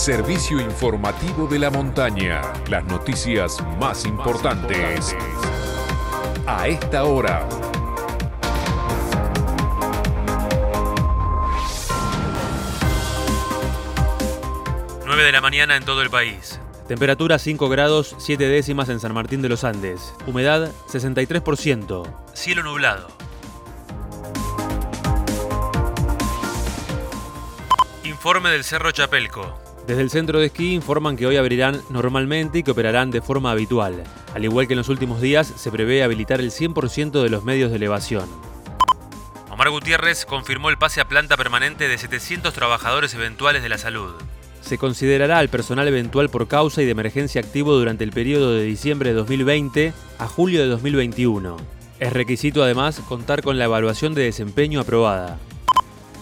servicio informativo de la montaña. Las noticias más importantes a esta hora. 9 de la mañana en todo el país. Temperatura 5 grados 7 décimas en San Martín de los Andes. Humedad 63%. Cielo nublado. Informe del Cerro Chapelco. Desde el centro de esquí informan que hoy abrirán normalmente y que operarán de forma habitual. Al igual que en los últimos días, se prevé habilitar el 100% de los medios de elevación. Omar Gutiérrez confirmó el pase a planta permanente de 700 trabajadores eventuales de la salud. Se considerará al personal eventual por causa y de emergencia activo durante el periodo de diciembre de 2020 a julio de 2021. Es requisito además contar con la evaluación de desempeño aprobada.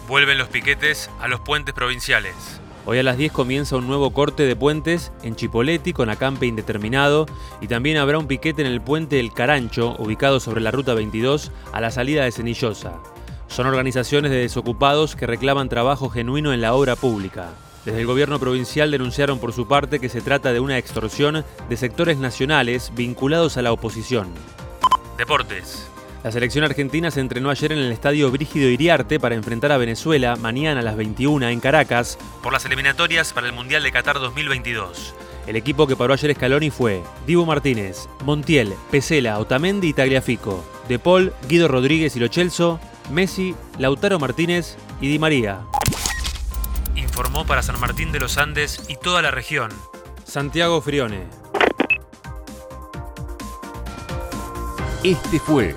Vuelven los piquetes a los puentes provinciales. Hoy a las 10 comienza un nuevo corte de puentes en Chipoleti con acampe indeterminado y también habrá un piquete en el puente El Carancho, ubicado sobre la ruta 22 a la salida de Cenillosa. Son organizaciones de desocupados que reclaman trabajo genuino en la obra pública. Desde el gobierno provincial denunciaron por su parte que se trata de una extorsión de sectores nacionales vinculados a la oposición. Deportes. La selección argentina se entrenó ayer en el estadio Brígido Iriarte para enfrentar a Venezuela mañana a las 21 en Caracas por las eliminatorias para el Mundial de Qatar 2022. El equipo que paró ayer Scaloni fue Divo Martínez, Montiel, Pesela, Otamendi y Tagliafico, De Paul, Guido Rodríguez y Lochelso, Messi, Lautaro Martínez y Di María. Informó para San Martín de los Andes y toda la región. Santiago Frione. Este fue